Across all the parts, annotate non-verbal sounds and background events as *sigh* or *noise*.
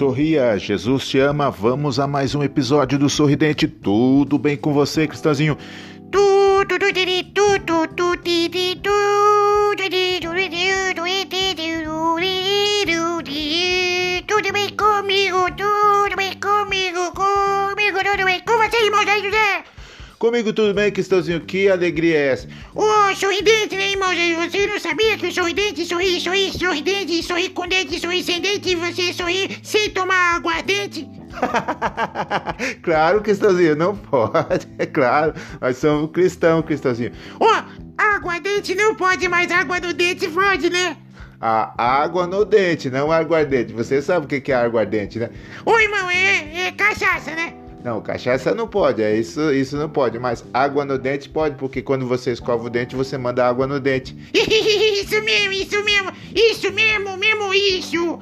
Sorria, Jesus te ama. Vamos a mais um episódio do Sorridente. Tudo bem com você, Cristãozinho? Tudo, tudo, tudo, tudo, tudo, tudo bem comigo, tudo Comigo tudo bem, Cristãozinho? Que alegria é essa? Ô, oh, sorridente, né, irmão? Você não sabia que o sorridente sorri, sorri, sorridente, sorri com dente, sorri sem dente, você sorri sem tomar aguardente? *laughs* claro, Cristãozinho, não pode. *laughs* É claro, nós somos cristãos, Cristãozinho. Ó, oh, aguardente não pode, mas água no dente pode, né? A água no dente, não aguardente. Você sabe o que é aguardente, né? Ô, irmão, é, é cachaça, né? Não, cachaça não pode, é isso, isso não pode, mas água no dente pode, porque quando você escova o dente, você manda água no dente. *laughs* isso mesmo, isso mesmo, isso mesmo, mesmo isso.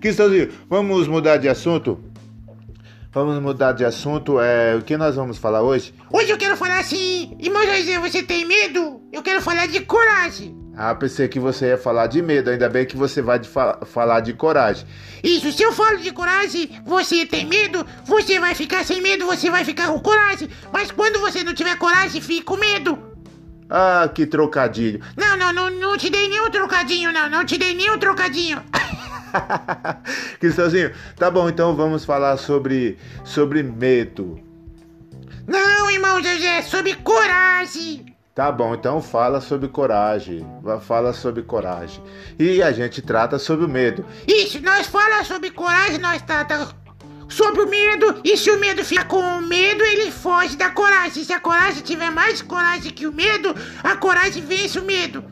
Cristãozinho, vamos mudar de assunto? Vamos mudar de assunto. É, o que nós vamos falar hoje? Hoje eu quero falar assim, irmão José, você tem medo? Eu quero falar de coragem. Ah, pensei que você ia falar de medo, ainda bem que você vai de fa falar de coragem. Isso, se eu falo de coragem, você tem medo, você vai ficar sem medo, você vai ficar com coragem. Mas quando você não tiver coragem, fica com medo. Ah, que trocadilho. Não, não, não, não te dei nenhum trocadinho, não, não te dei nenhum trocadinho. *laughs* Cristãozinho, tá bom, então vamos falar sobre, sobre medo. Não, irmão José, sobre coragem. Tá bom, então fala sobre coragem. Fala sobre coragem. E a gente trata sobre o medo. Isso, nós fala sobre coragem, nós trata sobre o medo. E se o medo ficar com medo, ele foge da coragem. Se a coragem tiver mais coragem que o medo, a coragem vence o medo.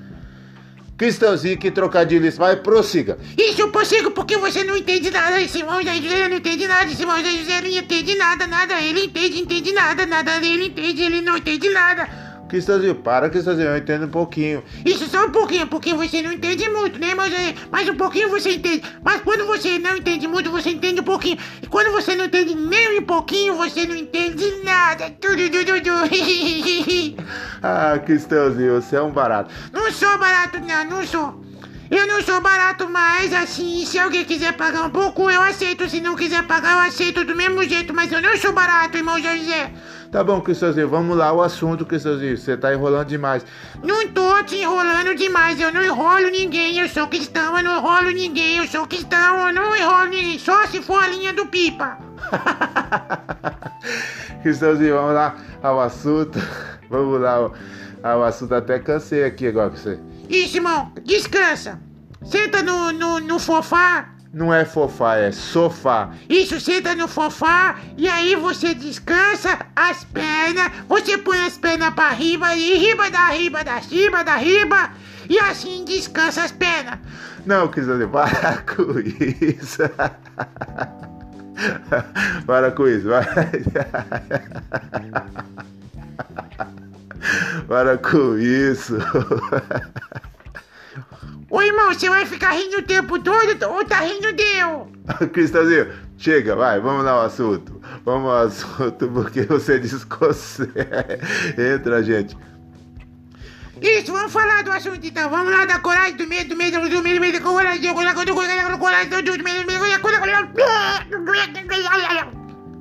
Cristãozinho, que trocadilho isso. Vai, prossiga. Isso, eu prossigo porque você não entende nada. Esse irmão José não entende nada. Esse irmão José não entende nada, nada. Ele entende, entende nada, nada. Ele entende, ele não entende nada. Cristãozinho, para, Cristãozinho, eu entendo um pouquinho. Isso só um pouquinho, porque você não entende muito, né? Mas, mas um pouquinho você entende. Mas quando você não entende muito, você entende um pouquinho. E quando você não entende nem um pouquinho, você não entende nada. Tudo, tudo, tudo. ah, Cristãozinho, você é um barato. Não sou barato, não, não sou. Eu não sou barato, mas assim, se alguém quiser pagar um pouco, eu aceito. Se não quiser pagar, eu aceito do mesmo jeito. Mas eu não sou barato, irmão José. Tá bom, Cristãozinho, vamos lá o assunto, Cristãozinho. Você tá enrolando demais. Não tô te enrolando demais, eu não enrolo ninguém. Eu sou cristão, eu não enrolo ninguém. Eu sou cristão, eu não enrolo ninguém. Só se for a linha do pipa. *laughs* Cristãozinho, vamos lá ao assunto. *laughs* Vamos lá ao, ao assunto. Até cansei aqui agora com você. Isso, irmão, descansa. Senta no, no, no sofá. Não é fofá, é sofá. Isso, senta no sofá e aí você descansa as pernas. Você põe as pernas pra riba e riba da riba da riba da riba. E assim descansa as pernas. Não, Crisane, para *laughs* com isso. *laughs* para com isso, vai. *laughs* Para com isso. Ô irmão, você vai ficar rindo o tempo todo ou tá rindo deu? Cristãozinho, chega, vai, vamos lá ao assunto. Vamos ao assunto, porque você desconcerta. Entra, gente. Isso, vamos falar do assunto então. Vamos lá da coragem, do medo, do medo, do medo, do medo, do coragem, do coragem, do coragem, do coragem, do medo, do medo, do medo.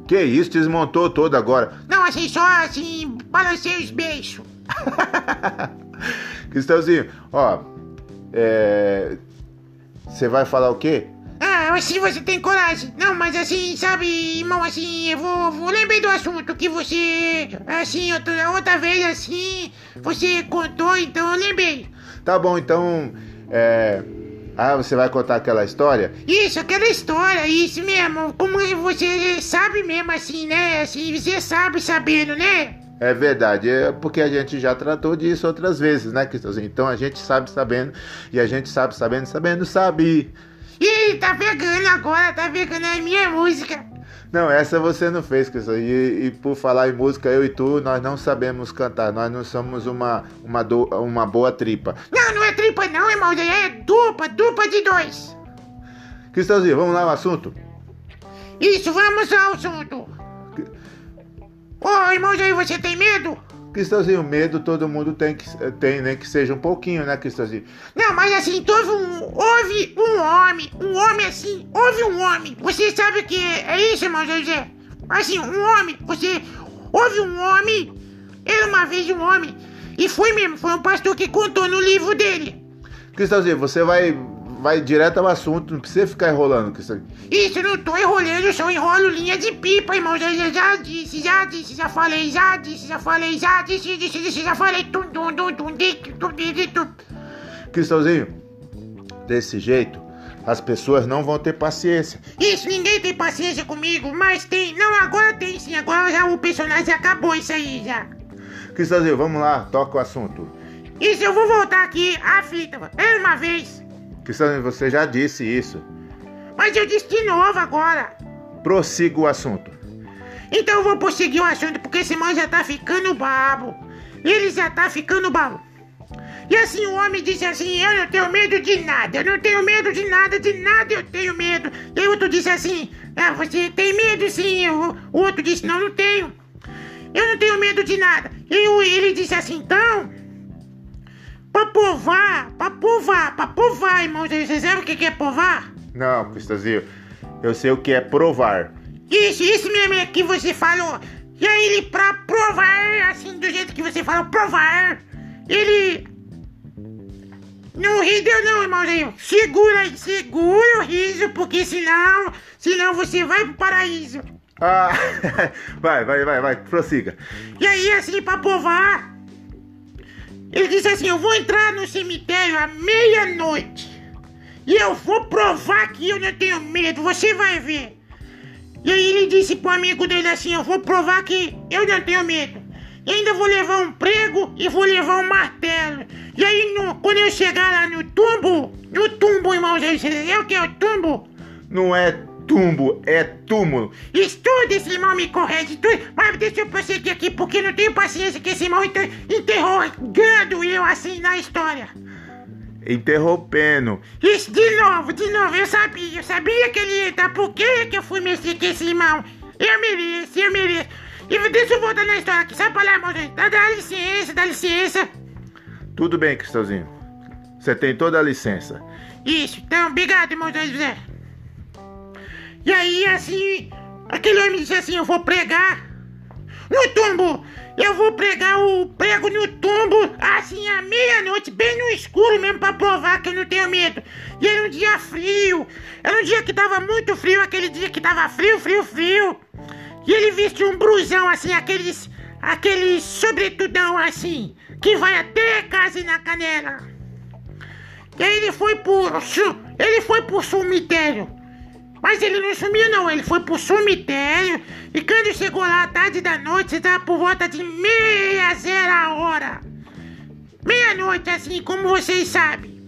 Que isso, desmontou todo agora. Não, assim, só assim, balancei os beijos. *laughs* Cristãozinho, ó, é. Você vai falar o quê? Ah, assim você tem coragem. Não, mas assim, sabe, irmão, assim, eu vou, vou lembrei do assunto que você, assim, outra, outra vez, assim, você contou, então eu lembrei. Tá bom, então, é. Ah, você vai contar aquela história? Isso, aquela história, isso mesmo. Como você sabe mesmo, assim, né? Assim, você sabe sabendo, né? É verdade, é porque a gente já tratou disso outras vezes, né, Cristãozinho? Então a gente sabe sabendo, e a gente sabe sabendo, sabendo, sabe. Ih, tá pegando agora, tá pegando a minha música. Não, essa você não fez, Cristo. E, e, por falar em música, eu e tu, nós não sabemos cantar. Nós não somos uma, uma, do, uma boa tripa. Não, não é tripa não, irmão. É dupla, dupla de dois. Cristãozinho, vamos lá ao assunto? Isso, vamos ao assunto. Ô, oh, irmão Jair, você tem medo? Cristãozinho, medo todo mundo tem, que, tem nem que seja um pouquinho, né, Cristãozinho? Não, mas assim, um, houve um homem, um homem assim, houve um homem. Você sabe o que é, é isso, irmão José? Assim, um homem, você, houve um homem, era uma vez um homem, e foi mesmo, foi um pastor que contou no livro dele. Cristãozinho, você vai, vai direto ao assunto, não precisa ficar enrolando, Cristãozinho. Isso, eu não tô enrolando, eu só enrolo linha de pipa, irmão. Já, já, já disse, já disse, já falei, já disse, já falei, já disse, disse, disse, já falei. Tum, tum, tum, tum, tum, tum, tum, tum. Cristãozinho, desse jeito, as pessoas não vão ter paciência. Isso, ninguém tem paciência comigo, mas tem. Não, agora tem sim, agora já o personagem acabou isso aí já. Cristãozinho, vamos lá, toca o assunto. Isso, eu vou voltar aqui à fita. Era uma vez. Cristãozinho, você já disse isso. Mas eu disse de novo agora. Prossiga o assunto. Então eu vou prosseguir o assunto, porque esse man já tá ficando babo. Ele já tá ficando babo. E assim o homem disse assim, eu não tenho medo de nada, eu não tenho medo de nada, de nada eu tenho medo. E o outro disse assim, ah, você tem medo sim. O, outro disse, não, não tenho. Eu não tenho medo de nada. E o- ele disse assim, então, pra povar, pra povar, pra povar, irmão, você sabe o que é povar? Não, Cristãozinho, eu sei o que é provar. Isso, isso mesmo é que você falou. E aí ele, pra provar, assim, do jeito que você falou, provar, ele... Não ri deu não, irmãozinho. Segura aí, segura o riso, porque senão, senão você vai pro paraíso. Ah, *laughs* vai, vai, vai, vai, prossiga. E aí, assim, pra provar, ele disse assim, eu vou entrar no cemitério à meia-noite. E eu vou provar que eu não tenho medo, você vai ver. E aí ele disse pro amigo dele assim, eu vou provar que eu não tenho medo. E ainda vou levar um prego e vou levar um martelo. E aí, no- quando eu chegar lá no tumbo, no tumbo, irmão, você entendeu o que é o tumbo? Não é tumbo, é túmulo. Estuda, esse irmão me corrige, tudo. Mas deixa eu prosseguir aqui, porque não tenho paciência que esse irmão inter interrogando eu assim na história. Interrompendo. Isso, de novo, de novo, eu sabia, eu sabia que ele ia dar, por que que eu fui mexer com esse irmão? Eu mereço, eu mereço. E deixa eu voltar na história aqui, sabe pra lá, irmão? Dá, dá licença, dá licença. Tudo bem, Cristãozinho. Você tem toda a licença. Isso, então, obrigado, irmão José. E aí, assim, aquele homem disse assim, eu vou pregar no tumbo. Eu vou pregar o prego no tumbo, assim, à meia-noite, bem no escuro mesmo, pra provar que eu não tenho medo. E era um dia frio, era um dia que tava muito frio, aquele dia que tava frio, frio, frio. E ele vestiu um brusão, assim, aqueles, aqueles sobretudão, assim, que vai até quase na canela. E aí ele foi pro. Ele foi pro cemitério. Mas ele não sumiu não, ele foi pro cemitério. E quando chegou lá tarde da noite, estava por volta de meia zero hora. Meia-noite, assim, como vocês sabem.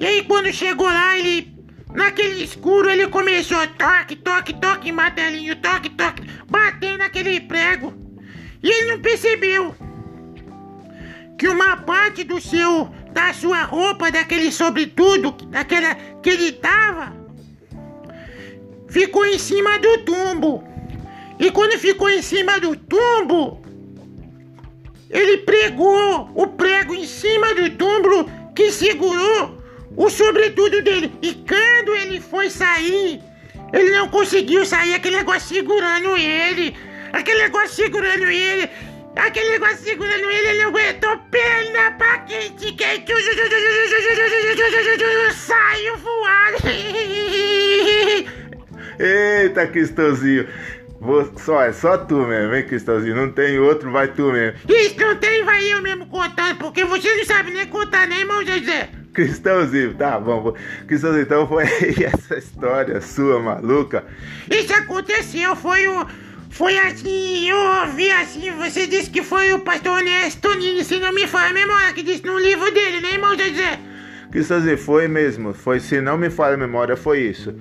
E aí quando chegou lá, ele. Naquele escuro, ele começou toque, toque, toque, martelinho, toque, toque, batendo naquele prego. E ele não percebeu que uma parte do seu, da sua roupa, daquele sobretudo, daquela que ele tava, ficou em cima do tumbo. E quando ficou em cima do tumbo, ele pregou o prego em cima do tumbo que segurou o sobretudo dele. E quando ele foi sair, ele não conseguiu sair, aquele negócio segurando ele. Aquele negócio segurando ele. Aquele negócio segurando ele, ele aguentou perna pra quente, quente. *laughs* Saiu voando. *laughs* Eita, Cristãozinho. Vou- só, é só tu mesmo, hein, Cristãozinho? Não tem outro, vai tu mesmo. Isso não tem, vai eu mesmo contando, porque você não sabe nem contar, né, irmão José? Cristãozinho, tá bom. Cristãozinho, então foi *laughs* essa história sua maluca. Isso aconteceu, foi o. Foi assim, eu ouvi assim, você disse que foi o pastor Ernesto Nini, se não me falha a memória, que disse no livro dele, né, irmão José? Cristãozinho, foi mesmo. Foi, se não me falha a memória, foi isso.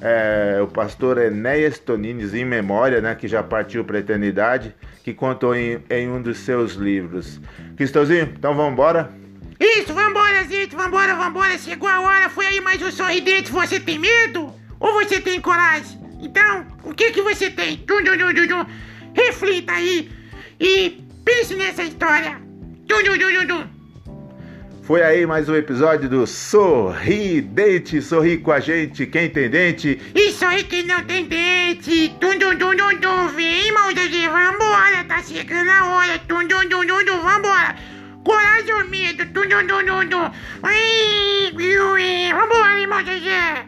É, o pastor Enéas Tonines, em memória, né, que já partiu para a eternidade, que contou em, em um dos seus livros. Cristãozinho, então vamos embora? Isso, vambora, gente, vambora, vambora, chegou a hora, foi aí mais um sorridente, você tem medo? Ou você tem coragem? Então, o que que você tem? Reflita aí e Pense nessa história. Tum, tum, tum, tum. Foi aí mais um episódio do Sorridente. Sorri com a gente, quem tem dente. Isso aí que não tem dente. Tum, tum, tum, tum, tum. Vem, irmão Zezé, vambora. Tá chegando a hora. Tum, tum, tum, tum, tum. Vambora. Coragem ou medo. Tum, tum, tum, tum, tum. Vambora, irmão Zezé.